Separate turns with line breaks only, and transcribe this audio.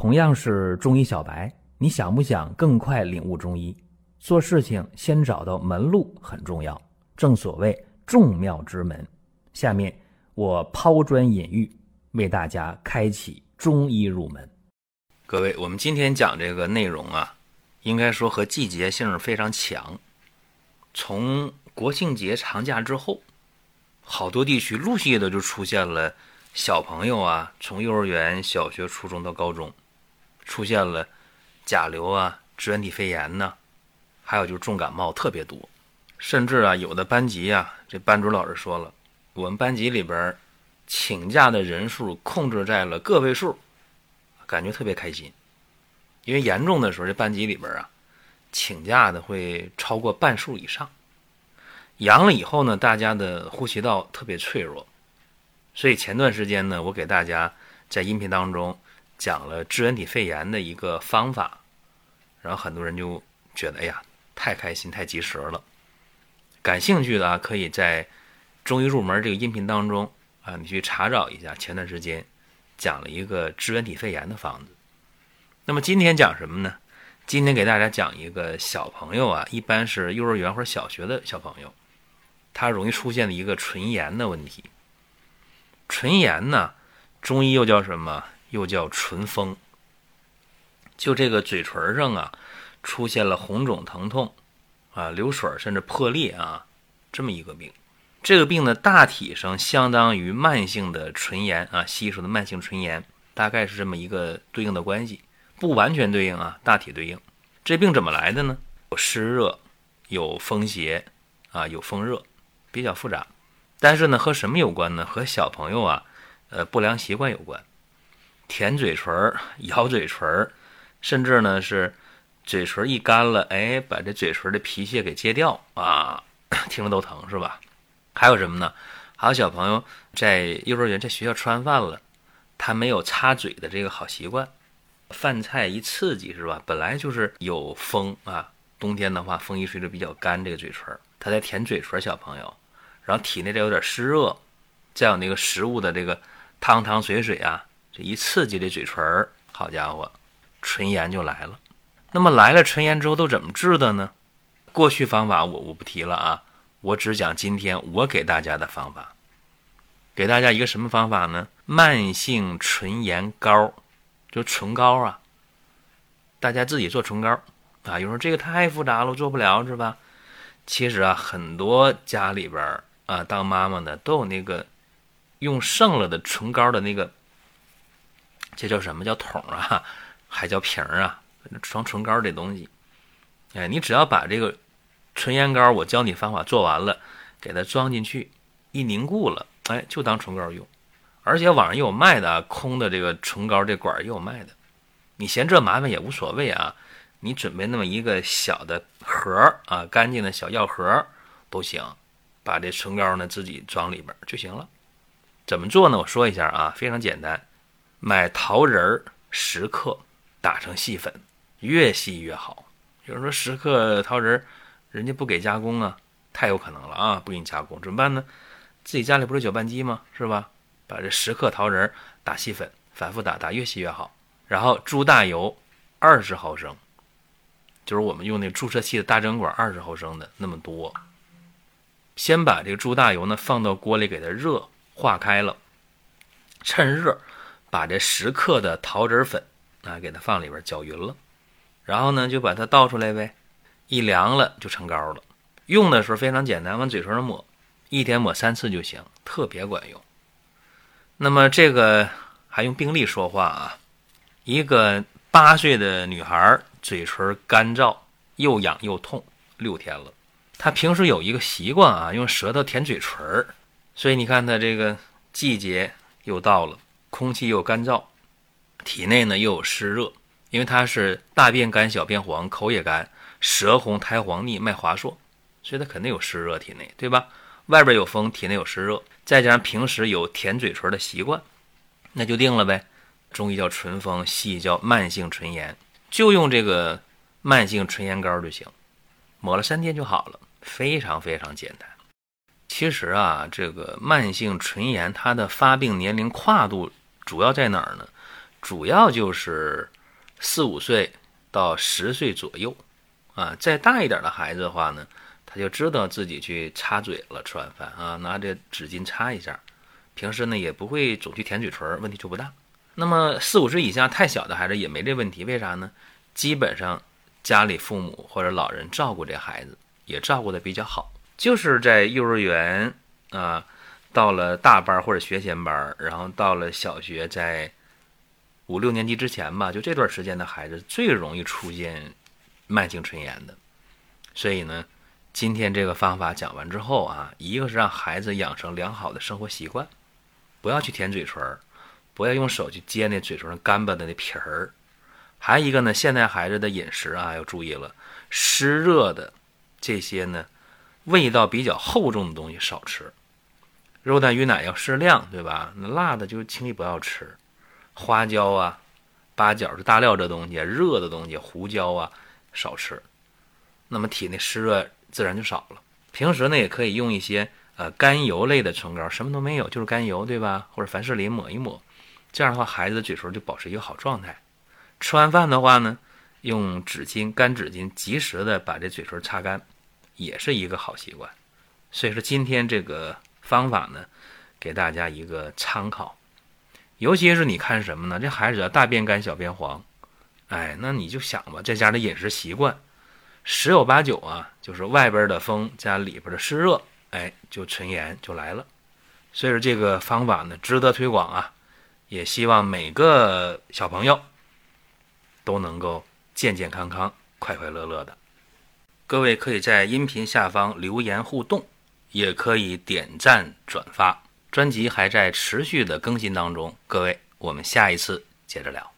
同样是中医小白，你想不想更快领悟中医？做事情先找到门路很重要，正所谓众妙之门。下面我抛砖引玉，为大家开启中医入门。
各位，我们今天讲这个内容啊，应该说和季节性非常强。从国庆节长假之后，好多地区陆续的就出现了小朋友啊，从幼儿园、小学、初中到高中，出现了甲流啊、支原体肺炎呐，还有就是重感冒特别多，甚至啊，有的班级啊，这班主任老师说了，我们班级里边请假的人数控制在了个位数。感觉特别开心，因为严重的时候，这班级里边啊，请假的会超过半数以上。阳了以后呢，大家的呼吸道特别脆弱，所以前段时间呢，我给大家在音频当中讲了支原体肺炎的一个方法，然后很多人就觉得，哎呀，太开心，太及时了。感兴趣的啊，可以在中医入门这个音频当中啊，你去查找一下前段时间。讲了一个支原体肺炎的方子，那么今天讲什么呢？今天给大家讲一个小朋友啊，一般是幼儿园或者小学的小朋友，他容易出现的一个唇炎的问题。唇炎呢，中医又叫什么？又叫唇风。就这个嘴唇上啊，出现了红肿疼痛啊，流水甚至破裂啊，这么一个病。这个病呢，大体上相当于慢性的唇炎啊，西医说的慢性唇炎，大概是这么一个对应的关系，不完全对应啊，大体对应。这病怎么来的呢？有湿热，有风邪啊，有风热，比较复杂。但是呢，和什么有关呢？和小朋友啊，呃，不良习惯有关，舔嘴唇、咬嘴唇，甚至呢是嘴唇一干了，哎，把这嘴唇的皮屑给揭掉啊，听着都疼是吧？还有什么呢？还有小朋友在幼儿园在学校吃完饭了，他没有擦嘴的这个好习惯，饭菜一刺激是吧？本来就是有风啊，冬天的话风一吹就比较干，这个嘴唇他在舔嘴唇，小朋友，然后体内再有点湿热，再有那个食物的这个汤汤水水啊，一刺激这嘴唇，好家伙，唇炎就来了。那么来了唇炎之后都怎么治的呢？过去方法我我不提了啊。我只讲今天我给大家的方法，给大家一个什么方法呢？慢性唇炎膏，就唇膏啊。大家自己做唇膏啊。有人说这个太复杂了，做不了是吧？其实啊，很多家里边啊，当妈妈的都有那个用剩了的唇膏的那个，这叫什么叫桶啊？还叫瓶啊？装唇膏这东西。哎，你只要把这个。唇炎膏，我教你方法，做完了，给它装进去，一凝固了，哎，就当唇膏用。而且网上也有卖的啊，空的这个唇膏这管也有卖的。你嫌这麻烦也无所谓啊，你准备那么一个小的盒啊，干净的小药盒都行，把这唇膏呢自己装里边就行了。怎么做呢？我说一下啊，非常简单，买桃仁儿十克，打成细粉，越细越好。有人说十克桃仁儿。人家不给加工啊，太有可能了啊！不给你加工怎么办呢？自己家里不是搅拌机吗？是吧？把这十克桃仁儿打细粉，反复打，打越细越好。然后猪大油二十毫升，就是我们用那注射器的大针管二十毫升的那么多。先把这个猪大油呢放到锅里给它热化开了，趁热把这十克的桃仁粉啊给它放里边搅匀了，然后呢就把它倒出来呗。一凉了就成膏了，用的时候非常简单，往嘴唇上抹，一天抹三次就行，特别管用。那么这个还用病例说话啊？一个八岁的女孩，嘴唇干燥，又痒又痛，六天了。她平时有一个习惯啊，用舌头舔嘴唇所以你看她这个季节又到了，空气又干燥，体内呢又有湿热，因为它是大便干、小便黄、口也干。舌红、苔黄腻、脉滑数，所以它肯定有湿热体内，对吧？外边有风，体内有湿热，再加上平时有舔嘴唇的习惯，那就定了呗。中医叫唇风，西医叫慢性唇炎，就用这个慢性唇炎膏就行，抹了三天就好了，非常非常简单。其实啊，这个慢性唇炎它的发病年龄跨度主要在哪儿呢？主要就是四五岁到十岁左右啊。再大一点的孩子的话呢，他就知道自己去擦嘴了，吃完饭啊，拿着纸巾擦一下。平时呢也不会总去舔嘴唇，问题就不大。那么四五岁以下太小的孩子也没这问题，为啥呢？基本上家里父母或者老人照顾这孩子也照顾的比较好，就是在幼儿园啊，到了大班或者学前班，然后到了小学，在五六年级之前吧，就这段时间的孩子最容易出现慢性唇炎的。所以呢，今天这个方法讲完之后啊，一个是让孩子养成良好的生活习惯。不要去舔嘴唇，不要用手去接那嘴唇干巴的那皮儿。还有一个呢，现在孩子的饮食啊要注意了，湿热的这些呢，味道比较厚重的东西少吃，肉蛋鱼奶要适量，对吧？那辣的就轻易不要吃，花椒啊、八角、这大料这东西，热的东西，胡椒啊少吃，那么体内湿热自然就少了。平时呢也可以用一些。呃，甘油类的唇膏什么都没有，就是甘油，对吧？或者凡士林抹一抹，这样的话，孩子的嘴唇就保持一个好状态。吃完饭的话呢，用纸巾、干纸巾及时的把这嘴唇擦干，也是一个好习惯。所以说，今天这个方法呢，给大家一个参考。尤其是你看什么呢？这孩子大便干、小便黄，哎，那你就想吧，在家的饮食习惯，十有八九啊，就是外边的风加里边的湿热。哎，就唇炎就来了，所以说这个方法呢值得推广啊，也希望每个小朋友都能够健健康康、快快乐乐的。各位可以在音频下方留言互动，也可以点赞转发。专辑还在持续的更新当中，各位，我们下一次接着聊。